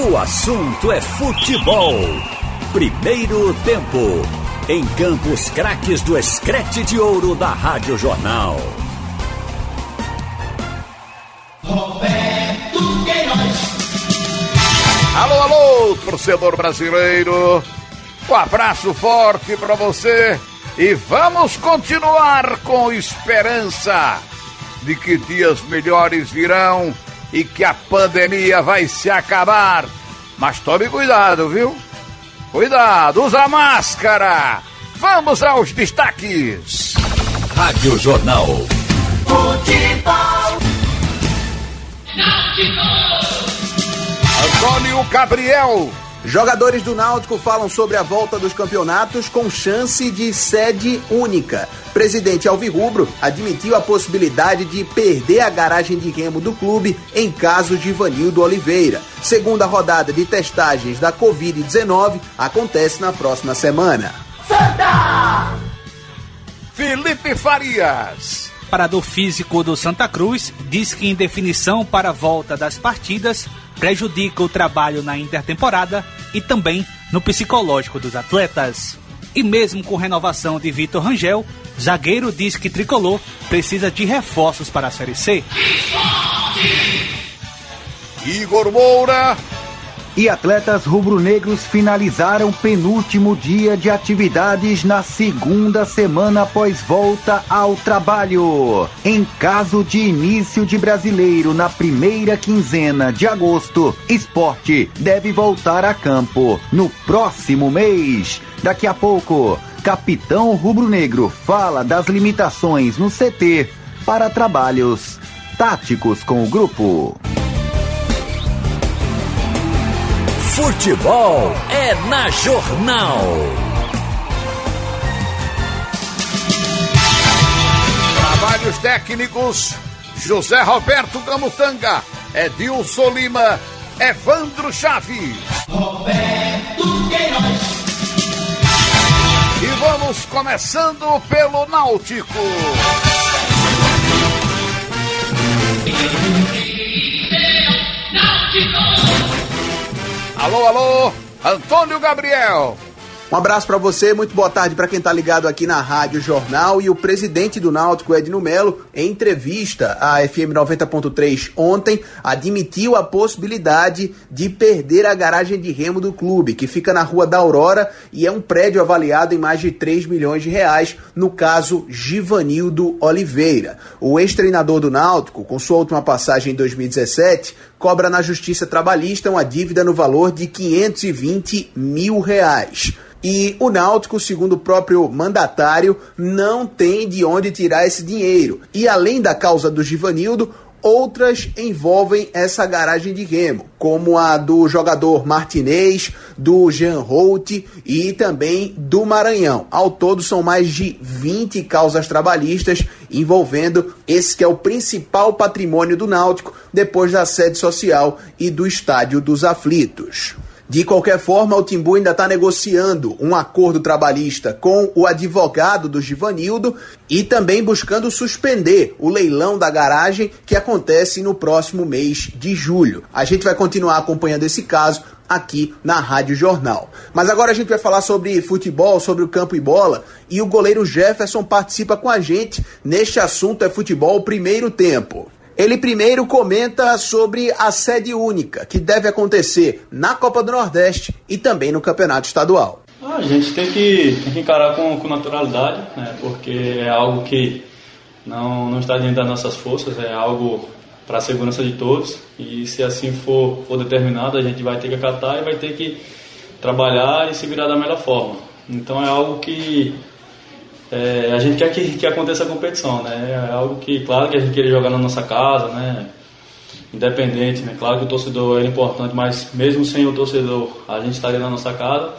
O assunto é futebol. Primeiro tempo. Em Campos Craques do Escrete de Ouro da Rádio Jornal. Roberto Queiroz. Alô, alô, torcedor brasileiro. Um abraço forte para você e vamos continuar com esperança de que dias melhores virão e que a pandemia vai se acabar. Mas tome cuidado, viu? Cuidado, usa máscara. Vamos aos destaques. Rádio Jornal. Futebol. Antônio Gabriel. Jogadores do Náutico falam sobre a volta dos campeonatos com chance de sede única. Presidente Alvirrubro admitiu a possibilidade de perder a garagem de remo do clube em caso de Vanildo Oliveira. Segunda rodada de testagens da Covid-19 acontece na próxima semana. Santa. Felipe Farias. Parador físico do Santa Cruz diz que indefinição para a volta das partidas prejudica o trabalho na intertemporada e também no psicológico dos atletas. E mesmo com renovação de Vitor Rangel, zagueiro diz que Tricolor precisa de reforços para a Série C. Igor Moura. E atletas rubro-negros finalizaram penúltimo dia de atividades na segunda semana após volta ao trabalho. Em caso de início de brasileiro na primeira quinzena de agosto, esporte deve voltar a campo no próximo mês. Daqui a pouco, capitão rubro-negro fala das limitações no CT para trabalhos táticos com o grupo. Futebol é na Jornal. Trabalhos técnicos: José Roberto Camutanga, Edilson Lima, Evandro Chaves. Roberto Queiroz. E vamos começando pelo Náutico. Alô, alô, Antônio Gabriel. Um abraço para você, muito boa tarde para quem tá ligado aqui na Rádio Jornal e o presidente do Náutico, Edno Melo, em entrevista à FM 90.3 ontem, admitiu a possibilidade de perder a garagem de remo do clube, que fica na Rua da Aurora e é um prédio avaliado em mais de 3 milhões de reais, no caso Givanildo Oliveira. O ex-treinador do Náutico, com sua última passagem em 2017, cobra na Justiça Trabalhista uma dívida no valor de 520 mil reais. E o Náutico, segundo o próprio mandatário, não tem de onde tirar esse dinheiro. E além da causa do Givanildo, outras envolvem essa garagem de remo, como a do jogador Martinez, do Jean Holt e também do Maranhão. Ao todo são mais de 20 causas trabalhistas envolvendo esse que é o principal patrimônio do Náutico depois da sede social e do estádio dos aflitos. De qualquer forma, o Timbu ainda está negociando um acordo trabalhista com o advogado do Givanildo e também buscando suspender o leilão da garagem que acontece no próximo mês de julho. A gente vai continuar acompanhando esse caso aqui na Rádio Jornal. Mas agora a gente vai falar sobre futebol, sobre o campo e bola, e o goleiro Jefferson participa com a gente neste assunto é futebol primeiro tempo. Ele primeiro comenta sobre a sede única, que deve acontecer na Copa do Nordeste e também no Campeonato Estadual. A gente tem que, tem que encarar com, com naturalidade, né, porque é algo que não, não está dentro das nossas forças, é algo para a segurança de todos. E se assim for, for determinado, a gente vai ter que acatar e vai ter que trabalhar e se virar da melhor forma. Então é algo que é, a gente quer que, que aconteça a competição, né? É algo que, claro, que a gente queria jogar na nossa casa, né? Independente, né? Claro que o torcedor é importante, mas mesmo sem o torcedor, a gente estaria na nossa casa.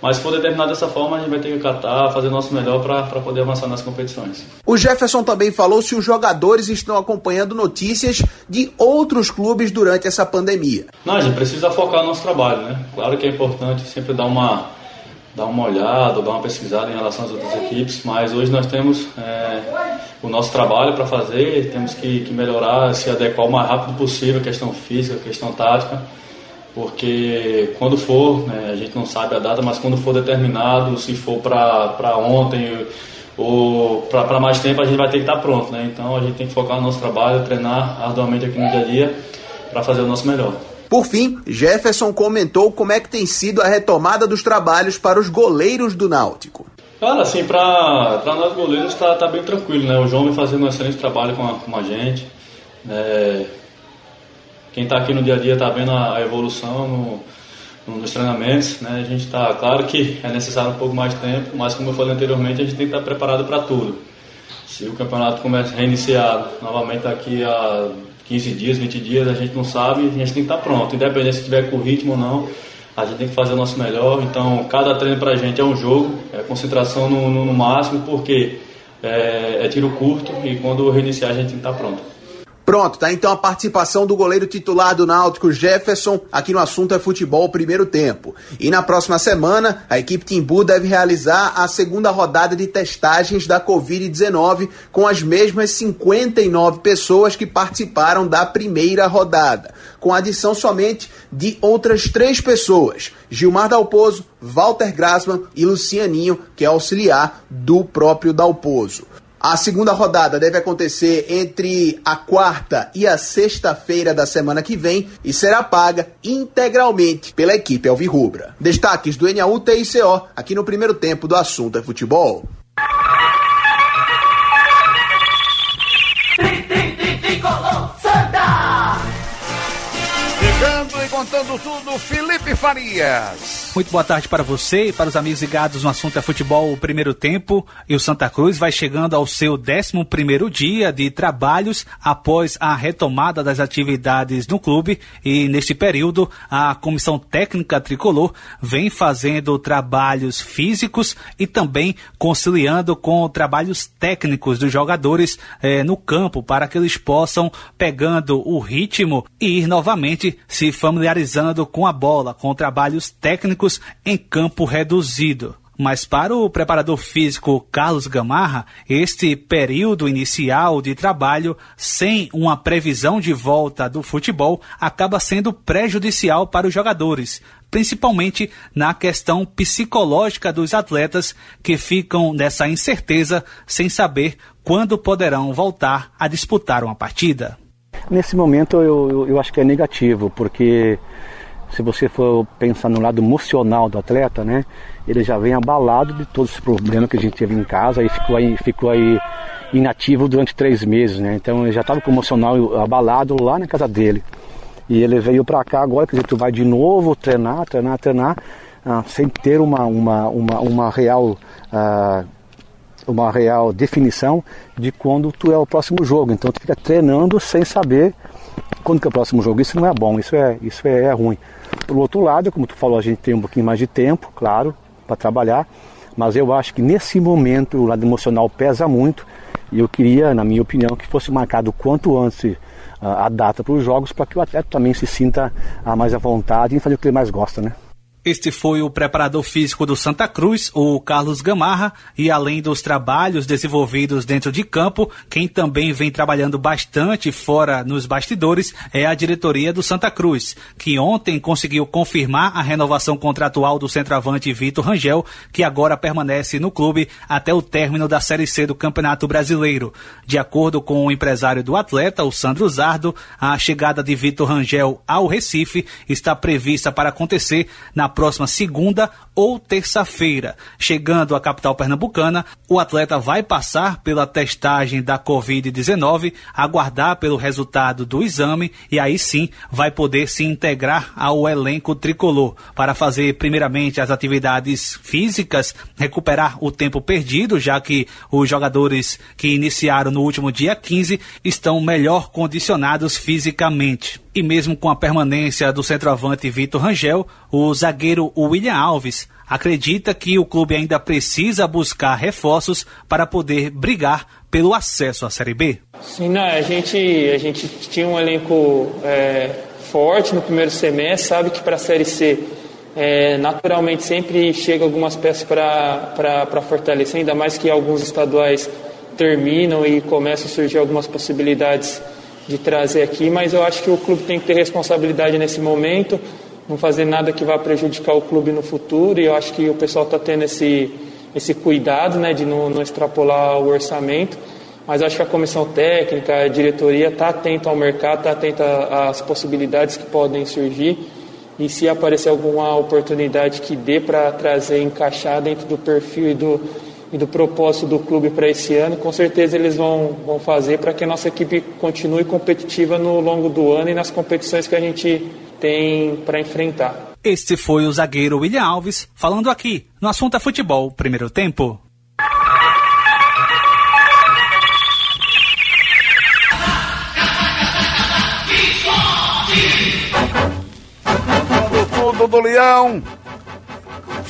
Mas se for determinado dessa forma, a gente vai ter que acatar, fazer o nosso melhor para poder avançar nas competições. O Jefferson também falou se os jogadores estão acompanhando notícias de outros clubes durante essa pandemia. Não, a gente precisa focar no nosso trabalho, né? Claro que é importante sempre dar uma, dar uma olhada, dar uma pesquisada em relação às outras equipes, mas hoje nós temos é, o nosso trabalho para fazer, temos que, que melhorar, se adequar o mais rápido possível, questão física, questão tática porque quando for, né, a gente não sabe a data, mas quando for determinado, se for para ontem ou para mais tempo, a gente vai ter que estar tá pronto. Né? Então a gente tem que focar no nosso trabalho, treinar arduamente aqui no dia a dia para fazer o nosso melhor. Por fim, Jefferson comentou como é que tem sido a retomada dos trabalhos para os goleiros do Náutico. Cara, assim, para nós goleiros está tá bem tranquilo, né? O João vem fazendo um excelente trabalho com a, com a gente. É, quem está aqui no dia a dia está vendo a, evolução no, nos treinamentos, né? A gente está, claro que é necessário um pouco mais de tempo, mas como eu falei anteriormente, a gente tem que estar preparado para tudo. Se o campeonato começa a reiniciar novamente daqui a 15 dias, 20 dias, a gente não sabe, a gente tem que estar pronto. Independente se tiver com ritmo ou não, a gente tem que fazer o nosso melhor. Então, cada treino para a gente é um jogo, é concentração no, no, no máximo, porque é, é, tiro curto e quando reiniciar a gente tem que estar pronto. Pronto, tá então a participação do goleiro titular do Náutico, Jefferson, aqui no assunto é futebol primeiro tempo. E na próxima semana, a equipe Timbu deve realizar a segunda rodada de testagens da Covid-19 com as mesmas 59 pessoas que participaram da primeira rodada, com adição somente de outras três pessoas: Gilmar Dalpozo, Walter Grasman e Lucianinho, que é auxiliar do próprio Dalpozo. A segunda rodada deve acontecer entre a quarta e a sexta-feira da semana que vem e será paga integralmente pela equipe Alvirrubra. Destaques do NAU TICO aqui no primeiro tempo do assunto é futebol. E contando tudo, Felipe Farias. Muito boa tarde para você e para os amigos ligados no assunto é futebol o primeiro tempo. E o Santa Cruz vai chegando ao seu 11 primeiro dia de trabalhos após a retomada das atividades no clube. E neste período, a comissão técnica tricolor vem fazendo trabalhos físicos e também conciliando com trabalhos técnicos dos jogadores eh, no campo para que eles possam pegando o ritmo e ir novamente se familiarizando com a bola, com trabalhos técnicos em campo reduzido. Mas para o preparador físico Carlos Gamarra, este período inicial de trabalho, sem uma previsão de volta do futebol, acaba sendo prejudicial para os jogadores, principalmente na questão psicológica dos atletas que ficam nessa incerteza sem saber quando poderão voltar a disputar uma partida. Nesse momento eu, eu, eu acho que é negativo, porque se você for pensar no lado emocional do atleta, né, ele já vem abalado de todos os problemas que a gente teve em casa e ficou aí, ficou aí inativo durante três meses, né? Então ele já estava com o emocional abalado lá na casa dele. E ele veio para cá agora, quer dizer, tu vai de novo treinar, treinar, treinar, ah, sem ter uma, uma, uma, uma real ah, uma real definição de quando tu é o próximo jogo. Então tu fica treinando sem saber quando que é o próximo jogo. Isso não é bom, isso é, isso é, é ruim. Por outro lado, como tu falou, a gente tem um pouquinho mais de tempo, claro, para trabalhar, mas eu acho que nesse momento o lado emocional pesa muito e eu queria, na minha opinião, que fosse marcado quanto antes a, a data para os jogos para que o atleta também se sinta mais à vontade em fazer o que ele mais gosta, né? Este foi o preparador físico do Santa Cruz, o Carlos Gamarra, e além dos trabalhos desenvolvidos dentro de campo, quem também vem trabalhando bastante fora nos bastidores é a diretoria do Santa Cruz, que ontem conseguiu confirmar a renovação contratual do centroavante Vitor Rangel, que agora permanece no clube até o término da Série C do Campeonato Brasileiro. De acordo com o empresário do atleta, o Sandro Zardo, a chegada de Vitor Rangel ao Recife está prevista para acontecer na próxima segunda ou terça-feira. Chegando à capital pernambucana, o atleta vai passar pela testagem da Covid-19, aguardar pelo resultado do exame e aí sim vai poder se integrar ao elenco tricolor para fazer primeiramente as atividades físicas, recuperar o tempo perdido, já que os jogadores que iniciaram no último dia 15 estão melhor condicionados fisicamente. E mesmo com a permanência do centroavante Vitor Rangel, o zagueiro William Alves acredita que o clube ainda precisa buscar reforços para poder brigar pelo acesso à Série B. Sim, não, a, gente, a gente tinha um elenco é, forte no primeiro semestre, sabe que para a Série C é, naturalmente sempre chega algumas peças para fortalecer, ainda mais que alguns estaduais terminam e começam a surgir algumas possibilidades de trazer aqui, mas eu acho que o clube tem que ter responsabilidade nesse momento não fazer nada que vá prejudicar o clube no futuro. E eu acho que o pessoal está tendo esse, esse cuidado né, de não, não extrapolar o orçamento. Mas acho que a comissão técnica, a diretoria está atento ao mercado, está atenta às possibilidades que podem surgir. E se aparecer alguma oportunidade que dê para trazer, encaixar dentro do perfil e do, e do propósito do clube para esse ano, com certeza eles vão, vão fazer para que a nossa equipe continue competitiva no longo do ano e nas competições que a gente tem para enfrentar. Este foi o zagueiro William Alves falando aqui no assunto é futebol, primeiro tempo. Tudo do Leão.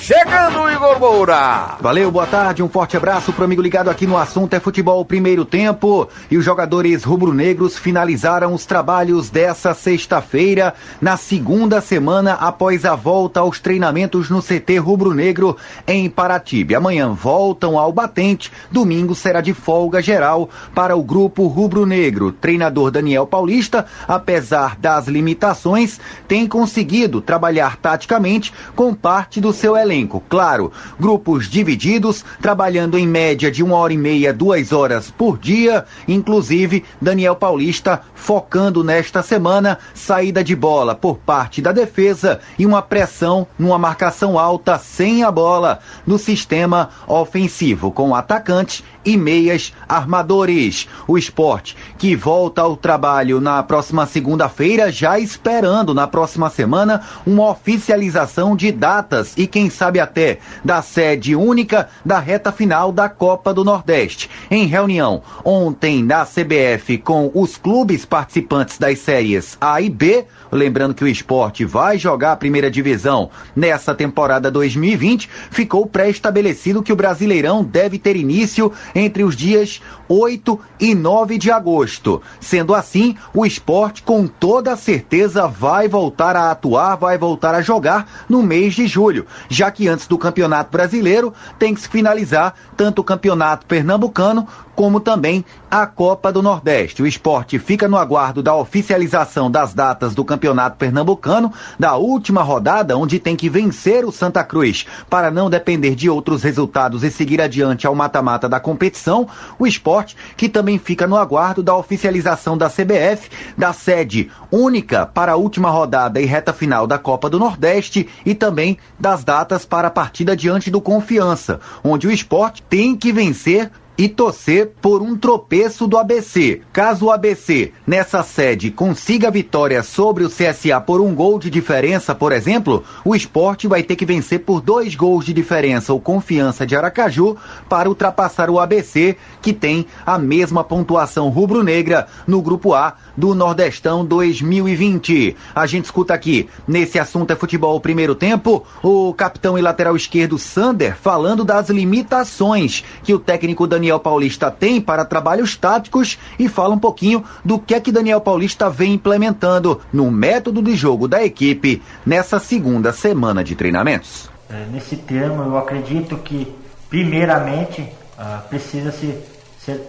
Chegando Igor Moura. Valeu, boa tarde, um forte abraço pro amigo ligado aqui no assunto é futebol primeiro tempo. E os jogadores rubro-negros finalizaram os trabalhos dessa sexta-feira, na segunda semana após a volta aos treinamentos no CT rubro-negro em Paratibe. Amanhã voltam ao batente, domingo será de folga geral para o grupo rubro-negro. Treinador Daniel Paulista, apesar das limitações, tem conseguido trabalhar taticamente com parte do seu elenco elenco. Claro, grupos divididos, trabalhando em média de uma hora e meia, duas horas por dia. Inclusive, Daniel Paulista focando nesta semana saída de bola por parte da defesa e uma pressão numa marcação alta sem a bola no sistema ofensivo, com atacantes e meias armadores. O esporte que volta ao trabalho na próxima segunda-feira, já esperando na próxima semana uma oficialização de datas e quem sabe até da sede única da reta final da Copa do Nordeste. Em reunião ontem na CBF com os clubes participantes das séries A e B, lembrando que o esporte vai jogar a primeira divisão nessa temporada 2020, ficou pré-estabelecido que o Brasileirão deve ter início entre os dias 8 e 9 de agosto. Sendo assim, o esporte com toda certeza vai voltar a atuar, vai voltar a jogar no mês de julho, já que antes do Campeonato Brasileiro tem que se finalizar tanto o Campeonato Pernambucano como também a Copa do Nordeste. O esporte fica no aguardo da oficialização das datas do Campeonato Pernambucano, da última rodada, onde tem que vencer o Santa Cruz para não depender de outros resultados e seguir adiante ao mata-mata da competição. O esporte que também fica no aguardo da oficialização da CBF, da sede única para a última rodada e reta final da Copa do Nordeste e também das datas para a partida diante do Confiança, onde o esporte tem que vencer e torcer por um tropeço do ABC. Caso o ABC, nessa sede, consiga vitória sobre o CSA por um gol de diferença, por exemplo, o esporte vai ter que vencer por dois gols de diferença o Confiança de Aracaju para ultrapassar o ABC, que tem a mesma pontuação rubro-negra no Grupo A do Nordestão 2020. A gente escuta aqui, nesse assunto é futebol primeiro tempo, o capitão e lateral esquerdo Sander falando das limitações que o técnico Daniel Paulista tem para trabalhos táticos e fala um pouquinho do que é que Daniel Paulista vem implementando no método de jogo da equipe nessa segunda semana de treinamentos. É, nesse termo, eu acredito que, primeiramente, ah, precisa se, se,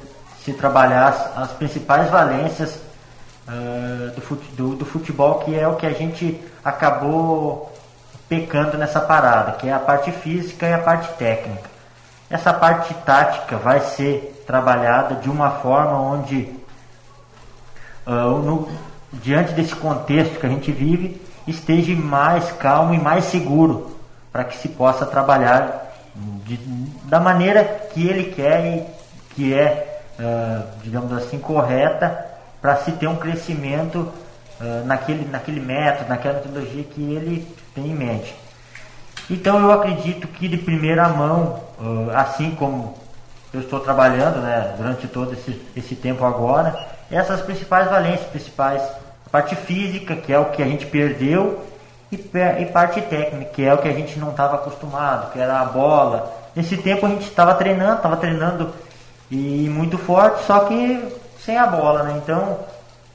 se trabalhar as, as principais valências uh, do, fute, do, do, futebol, que é o que a gente acabou pecando nessa parada, que é a parte física e a parte técnica. Essa parte tática vai ser trabalhada de uma forma onde, uh, no, diante desse contexto que a gente vive, esteja mais calmo e mais seguro para que se possa trabalhar de, da maneira que ele quer e que é, uh, digamos assim, correta para se ter um crescimento uh, naquele, naquele método, naquela metodologia que ele tem em mente. Então eu acredito que de primeira mão, uh, assim como eu estou trabalhando né, durante todo esse, esse tempo agora, essas principais valências, principais parte física, que é o que a gente perdeu, e, e parte técnica, que é o que a gente não estava acostumado, que era a bola. Nesse tempo a gente estava treinando, estava treinando e muito forte, só que sem a bola, né? Então,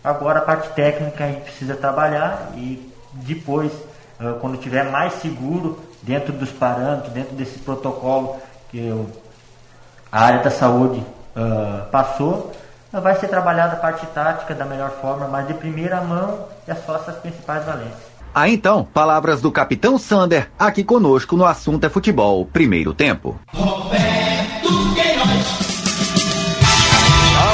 agora a parte técnica a gente precisa trabalhar e depois, quando tiver mais seguro dentro dos parâmetros, dentro desse protocolo que eu, a área da saúde uh, passou, uh, vai ser trabalhada a parte tática da melhor forma, mas de primeira mão é só essas principais valências. Ah, então, palavras do capitão Sander, aqui conosco no assunto é futebol, primeiro tempo. Roberto Queiroz.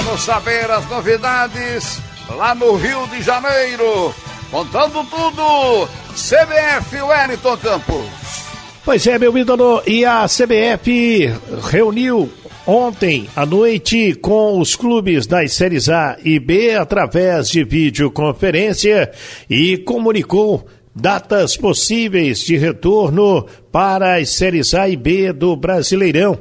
Vamos saber as novidades lá no Rio de Janeiro. Contando tudo, CBF Wellington Campos. Pois é, meu ídolo, e a CBF reuniu ontem à noite com os clubes das séries A e B através de videoconferência e comunicou datas possíveis de retorno para as séries A e B do Brasileirão.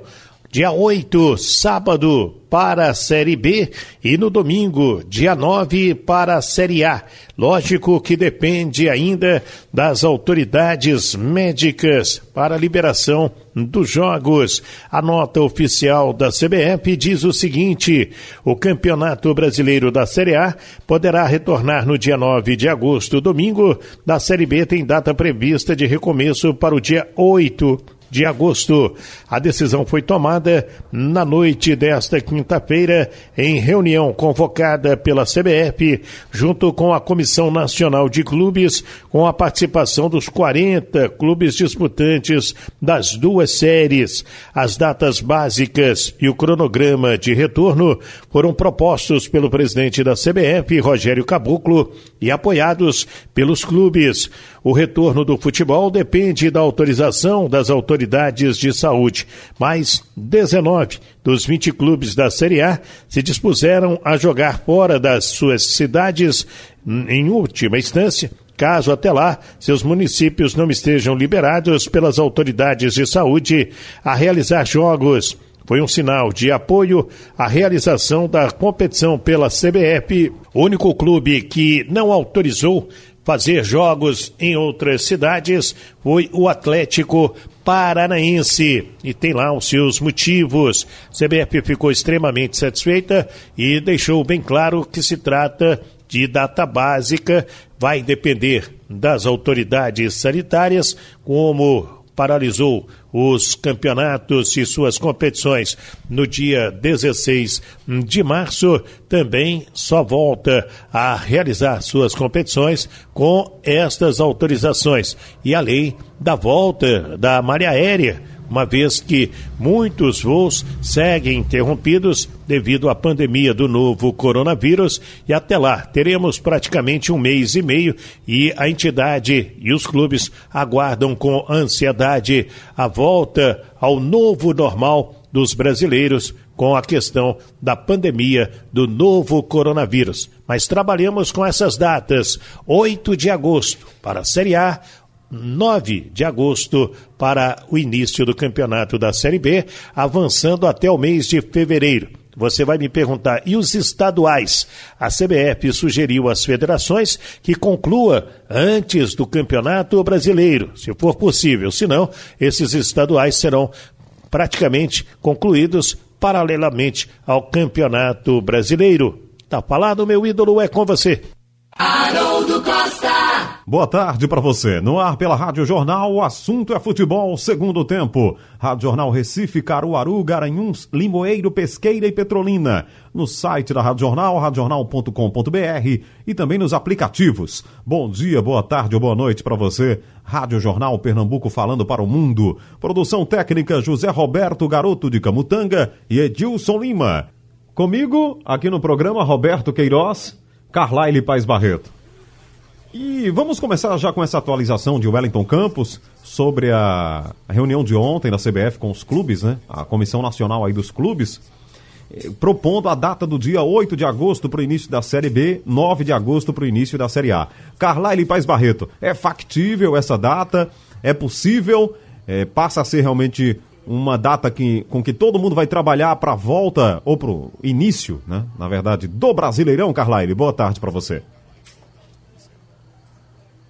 Dia 8, sábado, para a Série B e no domingo, dia 9, para a Série A. Lógico que depende ainda das autoridades médicas para a liberação dos jogos. A nota oficial da CBF diz o seguinte: o Campeonato Brasileiro da Série A poderá retornar no dia 9 de agosto, domingo. Da Série B tem data prevista de recomeço para o dia 8 de agosto. A decisão foi tomada na noite desta quinta-feira em reunião convocada pela CBF junto com a Comissão Nacional de Clubes, com a participação dos 40 clubes disputantes das duas séries. As datas básicas e o cronograma de retorno foram propostos pelo presidente da CBF, Rogério Caboclo, e apoiados pelos clubes. O retorno do futebol depende da autorização das autoridades de saúde, mas 19 dos 20 clubes da Série A se dispuseram a jogar fora das suas cidades em última instância caso até lá seus municípios não estejam liberados pelas autoridades de saúde a realizar jogos. Foi um sinal de apoio à realização da competição pela CBF, único clube que não autorizou fazer jogos em outras cidades foi o Atlético Paranaense e tem lá os seus motivos. CBF ficou extremamente satisfeita e deixou bem claro que se trata de data básica, vai depender das autoridades sanitárias, como paralisou os campeonatos e suas competições. No dia 16 de março, também só volta a realizar suas competições com estas autorizações. E a lei da volta da malha aérea uma vez que muitos voos seguem interrompidos devido à pandemia do novo coronavírus e até lá teremos praticamente um mês e meio e a entidade e os clubes aguardam com ansiedade a volta ao novo normal dos brasileiros com a questão da pandemia do novo coronavírus. Mas trabalhamos com essas datas: 8 de agosto para a Série A, 9 de agosto para o início do campeonato da Série B, avançando até o mês de fevereiro. Você vai me perguntar, e os estaduais? A CBF sugeriu às federações que conclua antes do Campeonato Brasileiro, se for possível. Senão, esses estaduais serão praticamente concluídos paralelamente ao Campeonato Brasileiro. Tá falado, meu ídolo, é com você. Haroldo Costa. Boa tarde para você. No ar pela Rádio Jornal, o assunto é futebol, segundo tempo. Rádio Jornal Recife, Caruaru, Garanhuns, Limoeiro, Pesqueira e Petrolina. No site da Rádio Jornal, radiojornal.com.br e também nos aplicativos. Bom dia, boa tarde ou boa noite para você. Rádio Jornal Pernambuco falando para o mundo. Produção técnica José Roberto Garoto de Camutanga e Edilson Lima. Comigo, aqui no programa, Roberto Queiroz. Carlyle Paz Barreto. E vamos começar já com essa atualização de Wellington Campos sobre a reunião de ontem da CBF com os clubes, né? A Comissão Nacional aí dos Clubes, eh, propondo a data do dia 8 de agosto para o início da Série B, 9 de agosto para o início da Série A. Carlyle Paz Barreto, é factível essa data? É possível? É, passa a ser realmente uma data que, com que todo mundo vai trabalhar para a volta, ou para o início, né? Na verdade, do Brasileirão, Carlyle. Boa tarde para você.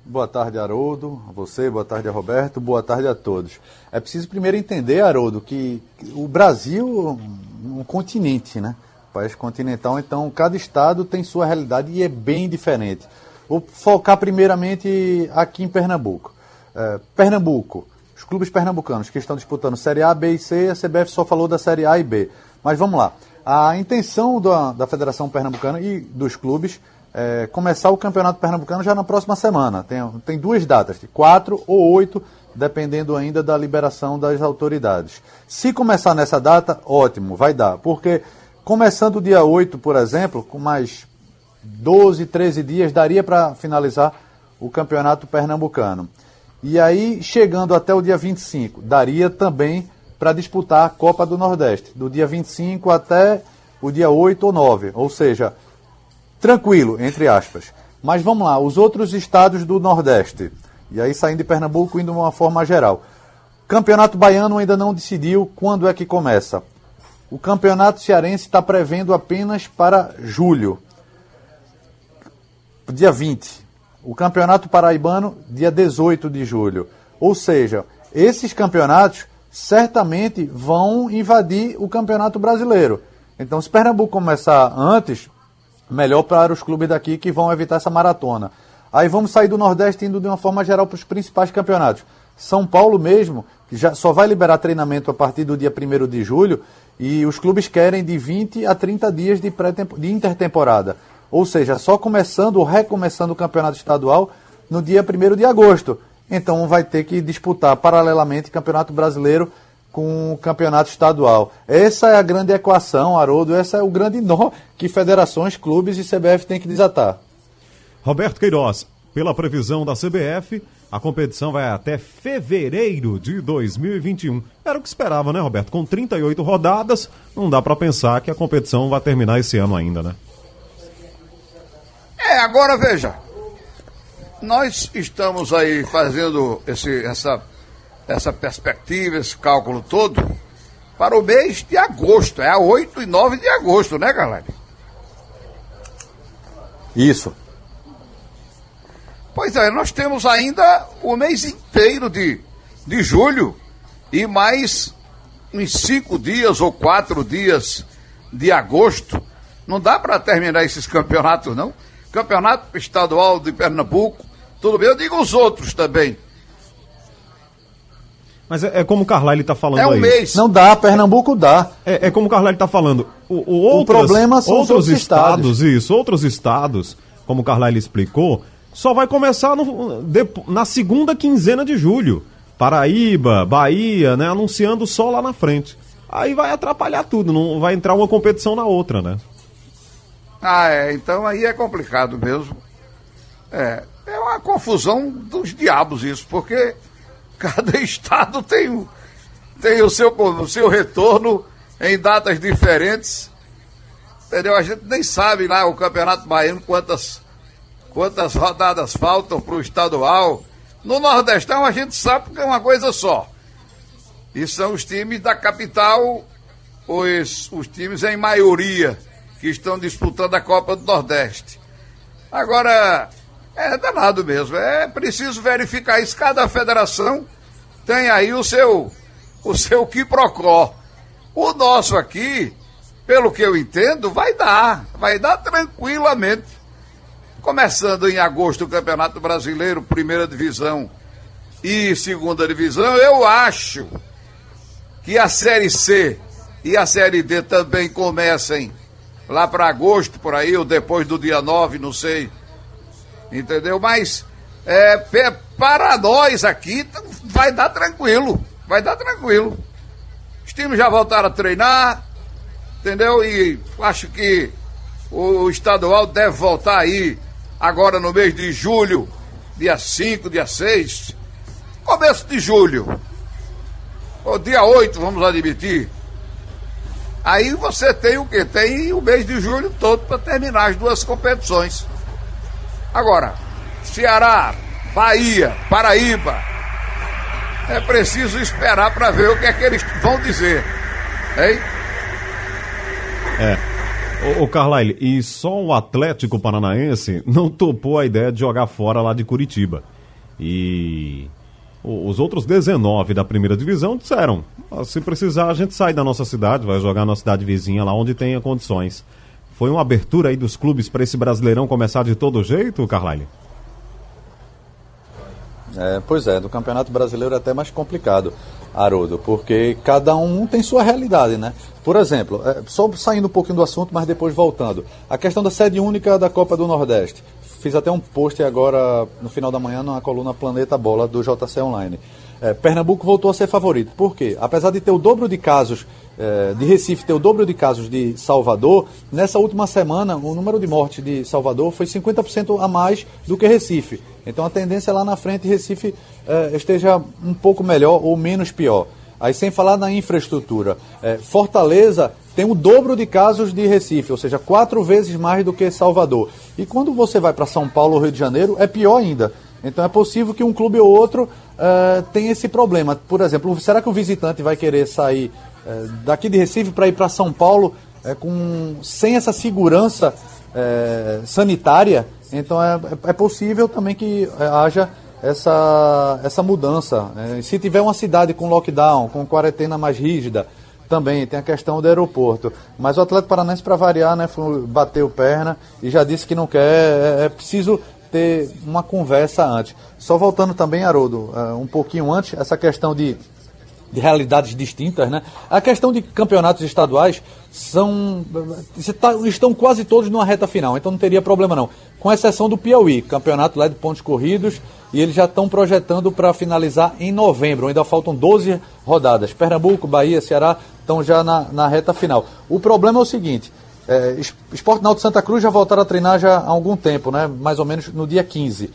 Boa tarde, Haroldo, a você, boa tarde Roberto, boa tarde a todos. É preciso primeiro entender, Haroldo, que o Brasil é um continente, né? país continental, então cada estado tem sua realidade e é bem diferente. Vou focar primeiramente aqui em Pernambuco. É, Pernambuco, clubes pernambucanos que estão disputando Série A, B e C, a CBF só falou da Série A e B. Mas vamos lá. A intenção da, da Federação Pernambucana e dos clubes é, começar o Campeonato Pernambucano já na próxima semana. Tem, tem duas datas, de 4 ou 8, dependendo ainda da liberação das autoridades. Se começar nessa data, ótimo, vai dar. Porque começando o dia 8, por exemplo, com mais 12, 13 dias, daria para finalizar o Campeonato Pernambucano. E aí, chegando até o dia 25, daria também para disputar a Copa do Nordeste, do dia 25 até o dia 8 ou 9. Ou seja, tranquilo, entre aspas. Mas vamos lá, os outros estados do Nordeste, e aí saindo de Pernambuco, indo de uma forma geral. Campeonato Baiano ainda não decidiu quando é que começa. O Campeonato Cearense está prevendo apenas para julho, dia 20. O Campeonato Paraibano, dia 18 de julho. Ou seja, esses campeonatos certamente vão invadir o Campeonato Brasileiro. Então, se Pernambuco começar antes, melhor para os clubes daqui que vão evitar essa maratona. Aí vamos sair do Nordeste indo de uma forma geral para os principais campeonatos. São Paulo mesmo, que já só vai liberar treinamento a partir do dia 1 de julho, e os clubes querem de 20 a 30 dias de, de intertemporada. Ou seja, só começando ou recomeçando o campeonato estadual no dia 1 de agosto. Então vai ter que disputar paralelamente Campeonato Brasileiro com o campeonato estadual. Essa é a grande equação, Haroldo, essa é o grande nó que federações, clubes e CBF têm que desatar. Roberto Queiroz, pela previsão da CBF, a competição vai até fevereiro de 2021. Era o que esperava, né, Roberto? Com 38 rodadas, não dá para pensar que a competição vai terminar esse ano ainda, né? É, agora veja. Nós estamos aí fazendo esse, essa essa perspectiva, esse cálculo todo, para o mês de agosto. É a 8 e 9 de agosto, né, galera? Isso. Pois é, nós temos ainda o mês inteiro de, de julho e mais uns cinco dias ou quatro dias de agosto. Não dá para terminar esses campeonatos, não. Campeonato estadual de Pernambuco, tudo bem. Eu digo os outros também. Mas é, é, como o Carlyle está falando é um aí. mês. Não dá, Pernambuco dá. É, é como o Carlyle está falando. O, o, outras, o problema são outros estados, estados. Isso, outros estados, como o Carlyle explicou, só vai começar no, de, na segunda quinzena de julho. Paraíba, Bahia, né, anunciando só lá na frente. Aí vai atrapalhar tudo, não vai entrar uma competição na outra, né? Ah, é, então aí é complicado mesmo. É, é uma confusão dos diabos isso, porque Cada estado tem, tem o, seu, o seu retorno em datas diferentes. Entendeu? A gente nem sabe lá o Campeonato Baiano quantas, quantas rodadas faltam para o estadual. No Nordestão a gente sabe que é uma coisa só. E são os times da capital, os, os times em maioria, que estão disputando a Copa do Nordeste. Agora, é danado mesmo. É preciso verificar isso. Cada federação tem aí o seu o seu quiprocó. O nosso aqui, pelo que eu entendo, vai dar. Vai dar tranquilamente. Começando em agosto o Campeonato Brasileiro, primeira divisão e segunda divisão, eu acho que a Série C e a Série D também comecem lá para agosto, por aí, ou depois do dia 9, não sei entendeu? Mas é, para nós aqui vai dar tranquilo, vai dar tranquilo. Os times já voltaram a treinar, entendeu? E acho que o estadual deve voltar aí agora no mês de julho, dia 5, dia 6, começo de julho, ou dia 8, vamos admitir. Aí você tem o que? Tem o mês de julho todo para terminar as duas competições. Agora, Ceará, Bahia, Paraíba, é preciso esperar para ver o que é que eles vão dizer. Hein? É. O, o Carlyle, e só o Atlético Paranaense não topou a ideia de jogar fora lá de Curitiba. E os outros 19 da primeira divisão disseram: se precisar, a gente sai da nossa cidade, vai jogar na cidade vizinha lá onde tenha condições. Foi uma abertura aí dos clubes para esse Brasileirão começar de todo jeito, Carlyle? É, pois é, do Campeonato Brasileiro é até mais complicado. Haroldo, porque cada um tem sua realidade, né? Por exemplo, é, só saindo um pouquinho do assunto, mas depois voltando, a questão da sede única da Copa do Nordeste. Fiz até um post agora no final da manhã na coluna Planeta Bola do JC Online. É, Pernambuco voltou a ser favorito. Por quê? Apesar de ter o dobro de casos é, de Recife, ter o dobro de casos de Salvador, nessa última semana o número de mortes de Salvador foi 50% a mais do que Recife. Então a tendência é lá na frente Recife é, esteja um pouco melhor ou menos pior. Aí sem falar na infraestrutura. É, Fortaleza tem o dobro de casos de Recife, ou seja, quatro vezes mais do que Salvador. E quando você vai para São Paulo ou Rio de Janeiro, é pior ainda. Então é possível que um clube ou outro uh, tenha esse problema. Por exemplo, será que o visitante vai querer sair uh, daqui de Recife para ir para São Paulo uh, com, sem essa segurança sanitária? Então é, é possível também que haja essa, essa mudança. se tiver uma cidade com lockdown, com quarentena mais rígida, também tem a questão do aeroporto. Mas o Atlético Paranaense, para variar, né, bateu perna e já disse que não quer. É, é preciso ter uma conversa antes. Só voltando também, Haroldo, uh, um pouquinho antes, essa questão de, de realidades distintas, né? A questão de campeonatos estaduais são tá, estão quase todos numa reta final, então não teria problema não. Com exceção do Piauí, campeonato lá de pontos corridos, e eles já estão projetando para finalizar em novembro. Ainda faltam 12 rodadas. Pernambuco, Bahia, Ceará estão já na, na reta final. O problema é o seguinte: é, Esporte Náutico Santa Cruz já voltaram a treinar já há algum tempo, né? mais ou menos no dia 15.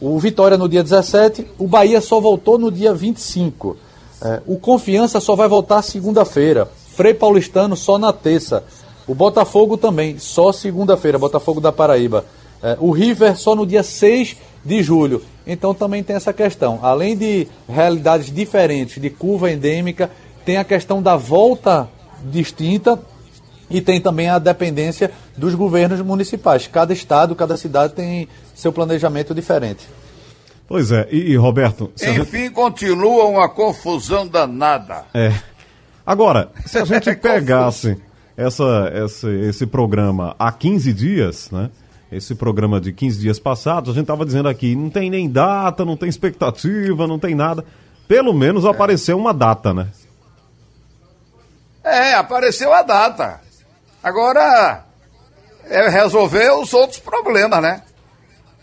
O Vitória no dia 17, o Bahia só voltou no dia 25. É, o Confiança só vai voltar segunda-feira. Frei Paulistano só na terça. O Botafogo também, só segunda-feira, Botafogo da Paraíba. É, o River só no dia 6 de julho. Então também tem essa questão. Além de realidades diferentes, de curva endêmica, tem a questão da volta distinta e tem também a dependência dos governos municipais. Cada estado, cada cidade tem seu planejamento diferente. Pois é, e, e Roberto. Enfim, gente... continua uma confusão danada. É. Agora, se a gente pegasse essa, essa, esse programa há 15 dias, né? Esse programa de 15 dias passados, a gente estava dizendo aqui, não tem nem data, não tem expectativa, não tem nada. Pelo menos é. apareceu uma data, né? É, apareceu a data. Agora, é resolver os outros problemas, né?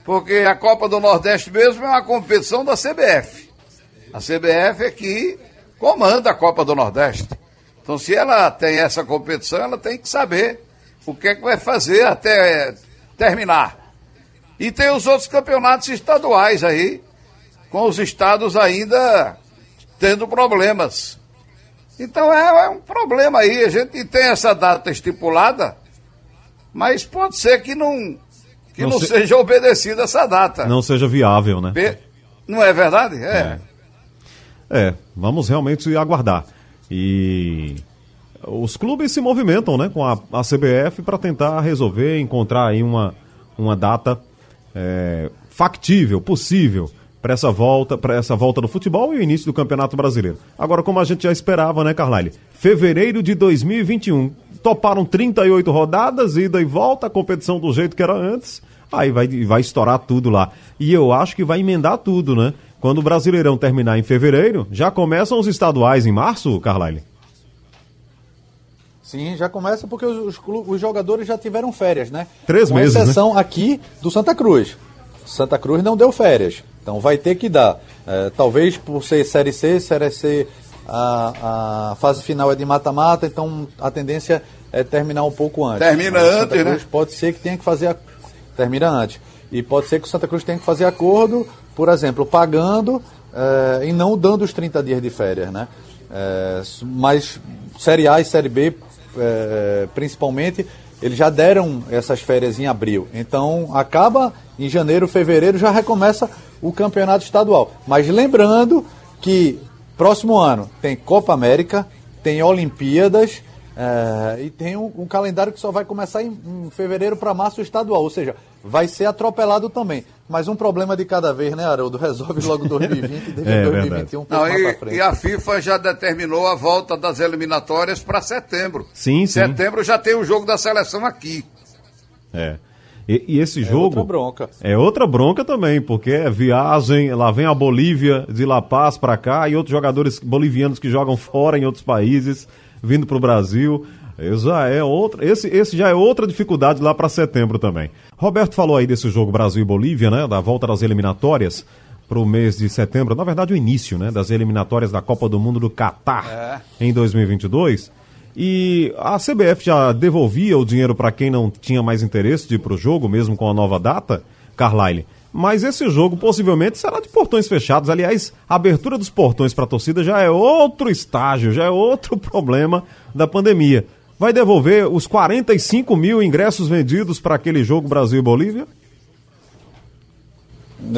Porque a Copa do Nordeste mesmo é uma competição da CBF. A CBF é que comanda a Copa do Nordeste. Então, se ela tem essa competição, ela tem que saber o que é que vai fazer até terminar. E tem os outros campeonatos estaduais aí, com os estados ainda tendo problemas. Então é, é, um problema aí. A gente tem essa data estipulada, mas pode ser que não, que não, não se... seja obedecida essa data. Não seja viável, né? Não é verdade? É. é. é. vamos realmente aguardar. E os clubes se movimentam né, com a, a CBF para tentar resolver, encontrar aí uma, uma data é, factível, possível para essa volta, para essa volta do futebol e o início do Campeonato Brasileiro. Agora, como a gente já esperava, né, Carlyle? Fevereiro de 2021. Toparam 38 rodadas, ida e volta, a competição do jeito que era antes. Aí vai, vai estourar tudo lá. E eu acho que vai emendar tudo, né? Quando o Brasileirão terminar em fevereiro, já começam os estaduais em março, Carlyle? Sim, já começa porque os, os, jogadores já tiveram férias, né? Três Com meses. Com exceção né? aqui do Santa Cruz. Santa Cruz não deu férias. Então vai ter que dar. É, talvez por ser Série C, Série C, a, a fase final é de mata-mata, então a tendência é terminar um pouco antes. Termina antes, Cruz né? Pode ser que tenha que fazer. A... Termina antes. E pode ser que o Santa Cruz tenha que fazer acordo, por exemplo, pagando é, e não dando os 30 dias de férias, né? É, mas Série A e Série B, é, principalmente, eles já deram essas férias em abril. Então acaba em janeiro, fevereiro, já recomeça o campeonato estadual. Mas lembrando que próximo ano tem Copa América, tem Olimpíadas é, e tem um, um, calendário que só vai começar em, em fevereiro para março estadual, ou seja, vai ser atropelado também. Mas um problema de cada vez, né, Haroldo? Resolve logo 2020 e deixa é, 2021 um Não, e, frente. e a FIFA já determinou a volta das eliminatórias para setembro. Sim, sim. Setembro já tem o jogo da seleção aqui. É. E, e esse É jogo. outra bronca. É outra bronca também, porque é viagem, lá vem a Bolívia de La Paz pra cá e outros jogadores bolivianos que jogam fora em outros países, vindo pro Brasil. Isso já é outra, esse, esse já é outra dificuldade lá para setembro também. Roberto falou aí desse jogo Brasil e Bolívia, né? Da volta das eliminatórias para o mês de setembro, na verdade o início, né? Das eliminatórias da Copa do Mundo do Catar em 2022. E a CBF já devolvia o dinheiro para quem não tinha mais interesse de ir pro jogo, mesmo com a nova data, Carlyle. Mas esse jogo possivelmente será de portões fechados. Aliás, a abertura dos portões para a torcida já é outro estágio, já é outro problema da pandemia. Vai devolver os 45 mil ingressos vendidos para aquele jogo Brasil e Bolívia?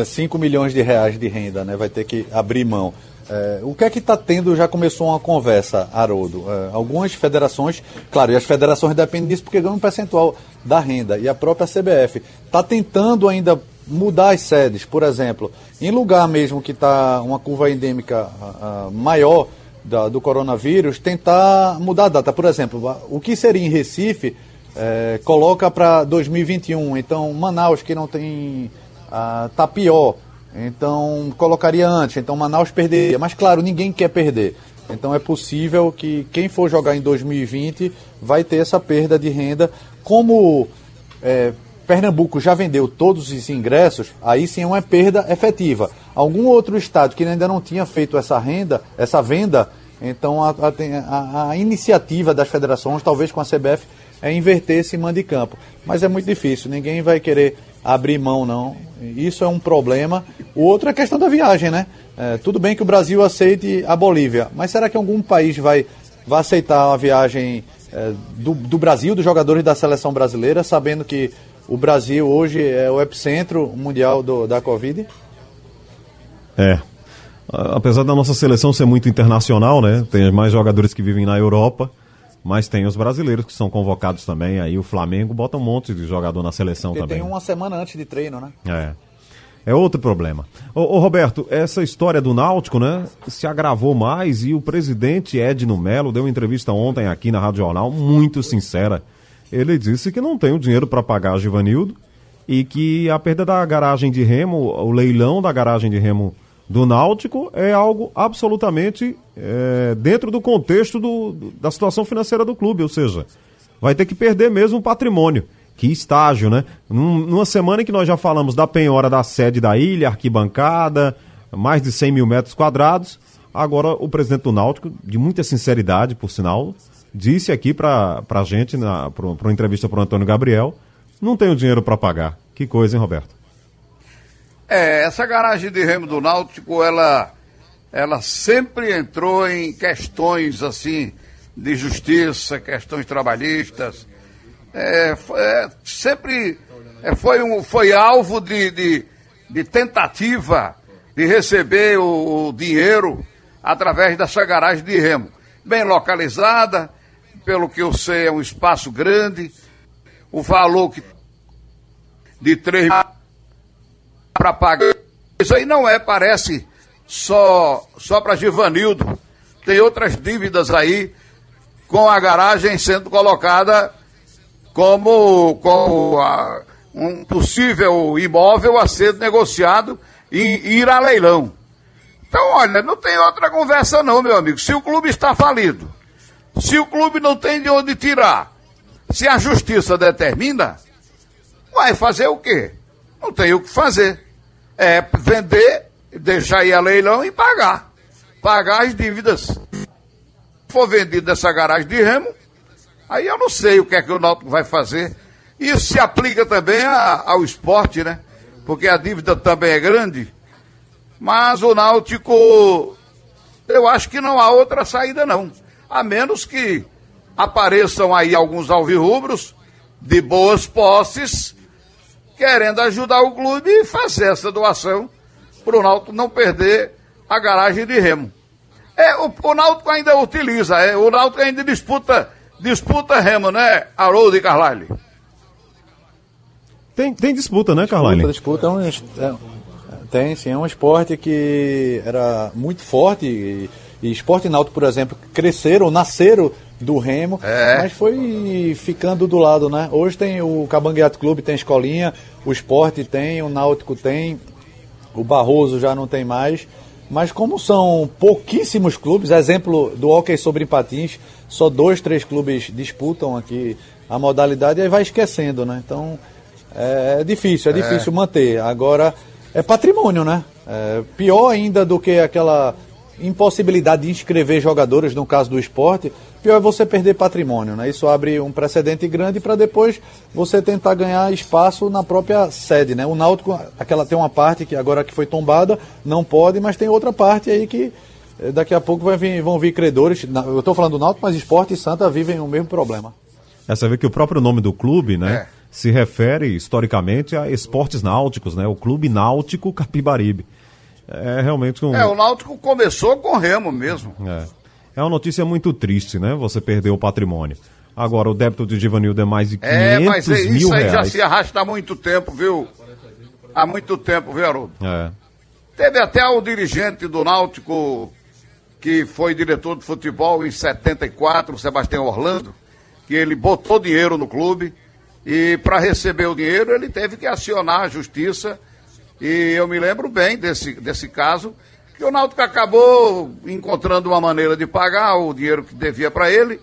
5 milhões de reais de renda, né? Vai ter que abrir mão. É, o que é que está tendo? Já começou uma conversa, Haroldo. É, algumas federações, claro, e as federações dependem disso porque ganham um percentual da renda. E a própria CBF está tentando ainda mudar as sedes. Por exemplo, em lugar mesmo que está uma curva endêmica ah, ah, maior da- do coronavírus, tentar mudar a data. Por exemplo, o que seria em Recife, é, coloca para 2021. Então, Manaus, que não tem. ah, tá pior. Então, colocaria antes. Então, Manaus perderia. Mas, claro, ninguém quer perder. Então, é possível que quem for jogar em 2020 vai ter essa perda de renda. Como é, Pernambuco já vendeu todos os ingressos, aí sim é uma perda efetiva. Algum outro estado que ainda não tinha feito essa renda, essa venda, então a, a- a- iniciativa das federações, talvez com a CBF, é inverter esse mando de campo. Mas é muito difícil, ninguém vai querer abrir mão, não. Isso é um problema. O outro é a questão da viagem, né? É, tudo bem que o Brasil aceite a Bolívia, mas será que algum país vai, vai aceitar a viagem é, do, do Brasil, dos jogadores da seleção brasileira, sabendo que o Brasil hoje é o epicentro mundial do, da Covid? É. Apesar da nossa seleção ser muito internacional, né? Tem mais jogadores que vivem na Europa, mas tem os brasileiros que são convocados também. Aí o Flamengo bota um monte de jogador na seleção Porque também. tem uma semana antes de treino, né? É. É outro problema. Ô, ô, Roberto, essa história do Náutico, né, se agravou mais e o presidente Edno Melo deu uma entrevista ontem aqui na Rádio Jornal, muito sincera. Ele disse que não tem o dinheiro para pagar a Givanildo e que a perda da garagem de remo, o leilão da garagem de remo do Náutico é algo absolutamente é, dentro do contexto do- da situação financeira do clube, ou seja, vai ter que perder mesmo o patrimônio. Que estágio, né? Num- numa semana em que nós já falamos da penhora da sede da ilha, arquibancada, mais de 100 mil metros quadrados, agora o presidente do Náutico, de muita sinceridade, por sinal, disse aqui pra, pra gente, pra uma entrevista pro Antônio Gabriel, não tenho dinheiro para pagar. Que coisa, hein, Roberto? É, essa garagem de remo do Náutico, ela, ela sempre entrou em questões assim de justiça, questões trabalhistas. É, foi- é, sempre é, foi, um, foi alvo de, de, de tentativa de receber o, o dinheiro através dessa garagem de remo. Bem localizada, pelo que eu sei, é um espaço grande. O valor que de 3 para pagar. Isso aí não é, parece, só, só para Givanildo. Tem outras dívidas aí com a garagem sendo colocada como, como a- um possível imóvel a ser negociado e ir a leilão. Então, olha, não tem outra conversa não, meu amigo. Se o clube está falido, se o clube não tem de onde tirar, se a justiça determina, vai fazer o quê? Não tem o que fazer. É vender, deixar ir a leilão e pagar. Pagar as dívidas. Se for vendido essa garagem de remo, aí eu não sei o que é que o Náutico vai fazer. Isso se aplica também a- ao esporte, né? Porque a dívida também é grande. Mas o Náutico, eu acho que não há outra saída não. A menos que apareçam aí alguns alvirrubros de boas posses, querendo ajudar o clube e fazer essa doação para o Náutico não perder a garagem de remo. É, o, o Náutico ainda utiliza, é, o Náutico ainda disputa, disputa remo, né, Haroldo e Carlyle? Tem, tem disputa, né, Carline? Disputa, disputa é um, é- tem sim, é um esporte que era muito forte e, e esporte e náutico, por exemplo, cresceram, nasceram do Remo, É. mas foi ficando do lado, né? Hoje tem o Cabangueato Clube, tem Escolinha, o Esporte tem, o Náutico tem, o Barroso já não tem mais. Mas como são pouquíssimos clubes, exemplo do hockey sobre patins, só dois, três clubes disputam aqui a modalidade e aí vai esquecendo, né? Então é, é difícil, é, É. difícil manter. Agora é patrimônio, né? É, pior ainda do que aquela impossibilidade de inscrever jogadores, no caso do esporte, pior é você perder patrimônio, né? Isso abre um precedente grande para depois você tentar ganhar espaço na própria sede, né? O Náutico, aquela tem uma parte que agora que foi tombada, não pode, mas tem outra parte aí que eh, daqui a pouco vai vir- vão vir credores. Eu estou falando do Náutico, mas Esporte e Santa vivem o mesmo problema. É, você vê que o próprio nome do clube, né, se refere historicamente a esportes náuticos, né, o Clube Náutico Capibaribe. É realmente um... É, o Náutico começou com o Remo mesmo. É. É uma notícia muito triste, né, você perder o patrimônio. Agora, o débito de Givanildo é mais de 500 É, mas é- mil isso aí já reais. se arrasta há muito tempo, viu? Há muito tempo, viu, Haroldo? É. Teve até o dirigente do Náutico, que foi diretor de futebol em 74, o Sebastião Orlando, que ele botou dinheiro no clube e para receber o dinheiro ele teve que acionar a justiça. E eu me lembro bem desse, desse caso, que o Náutico acabou encontrando uma maneira de pagar o dinheiro que devia para ele.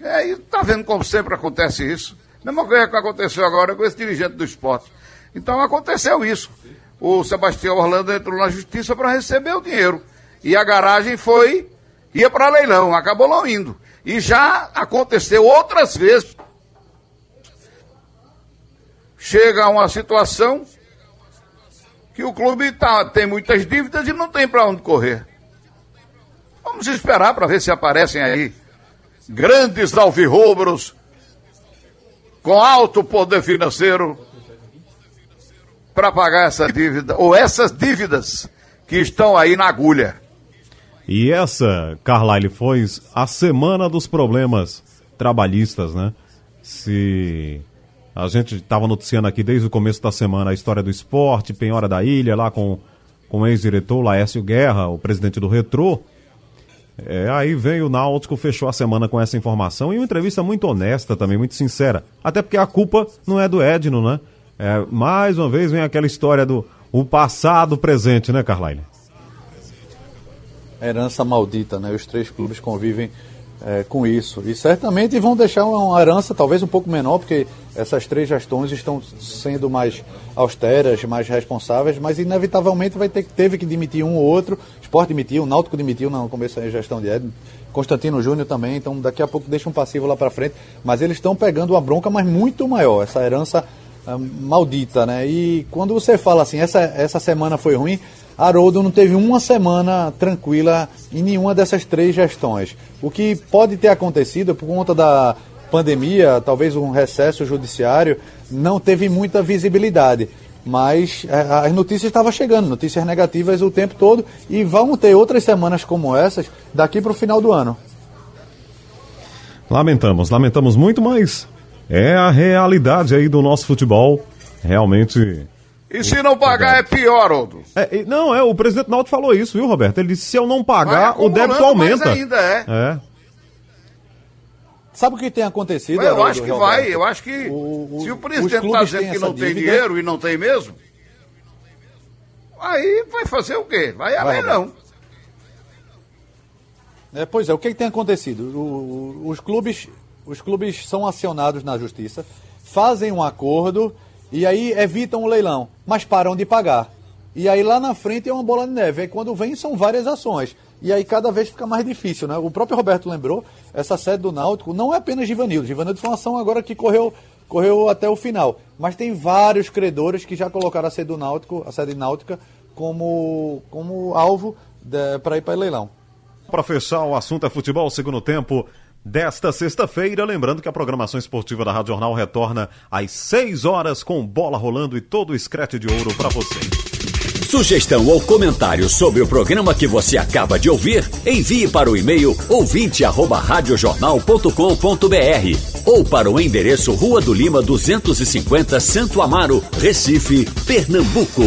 E aí tá vendo como sempre acontece isso. Mesma coisa que aconteceu agora com esse dirigente do esporte. Então aconteceu isso. O Sebastião Orlando entrou na justiça para receber o dinheiro. E a garagem foi, ia para leilão, acabou não indo. E já aconteceu outras vezes. Chega a uma situação que o clube tá, tem muitas dívidas e não tem para onde correr. Vamos esperar para ver se aparecem aí grandes alvirrubros com alto poder financeiro para pagar essa dívida, ou essas dívidas que estão aí na agulha. E essa, Carlyle, foi a semana dos problemas trabalhistas, né? Se a gente estava noticiando aqui desde o começo da semana a história do esporte, Penhora da Ilha, lá com, com o ex-diretor Laércio Guerra, o presidente do Retrô. É, aí veio o Náutico, fechou a semana com essa informação e uma entrevista muito honesta também, muito sincera. Até porque a culpa não é do Edno, né? É, mais uma vez vem aquela história do o passado presente, né, Carlyle? herança maldita, né? Os três clubes convivem é, com isso. E certamente vão deixar uma, herança talvez um pouco menor, porque essas três gestões estão sendo mais austeras, mais responsáveis, mas inevitavelmente vai ter, teve que demitir um ou outro. O Sport demitiu, o Náutico demitiu no começo da gestão de Edno. Constantino Júnior também, então daqui a pouco deixa um passivo lá para frente, mas eles estão pegando uma bronca, mas muito maior, essa herança ah, maldita, né? E quando você fala assim, essa, essa semana foi ruim, Haroldo não teve uma semana tranquila em nenhuma dessas três gestões. O que pode ter acontecido por conta da pandemia, talvez um recesso judiciário, não teve muita visibilidade. Mas eh, as notícias estavam chegando, notícias negativas o tempo todo, e vão ter outras semanas como essas daqui para o final do ano. Lamentamos, lamentamos muito, mas é a realidade aí do nosso futebol. Realmente. E se não pagar é pior, Aldo. É, não, é, o presidente Náutico falou isso, viu, Roberto? Ele disse: se eu não pagar, o débito aumenta. ainda, é. É. Sabe o que tem acontecido? Eu Haroldo, acho que Roberto? vai, eu acho que se o os presidente está dizendo que não tem dinheiro e não tem mesmo, aí vai fazer o quê? Vai a Vai, leilão. É, pois é, o que, que tem acontecido? O- o- os, clubes, os clubes são acionados na justiça, fazem um acordo e aí evitam o leilão, mas param de pagar. E aí lá na frente é uma bola de neve. Aí quando vem são várias ações. E aí cada vez fica mais difícil, né? O próprio Roberto lembrou, essa sede do Náutico não é apenas Givanildo. Givanildo foi uma ação agora que correu, correu até o final. Mas tem vários credores que já colocaram a sede do Náutico, a sede náutica, como, como alvo para ir para leilão. Para fechar o assunto é futebol, segundo tempo desta sexta-feira. Lembrando que a programação esportiva da Rádio Jornal retorna às 6 horas com bola rolando e todo o escrete de ouro para você. Sugestão ou comentário sobre o programa que você acaba de ouvir, envie para o e-mail ouvinte@radiojornal.com.br ou para o endereço Rua do Lima 250, Santo Amaro, Recife, Pernambuco.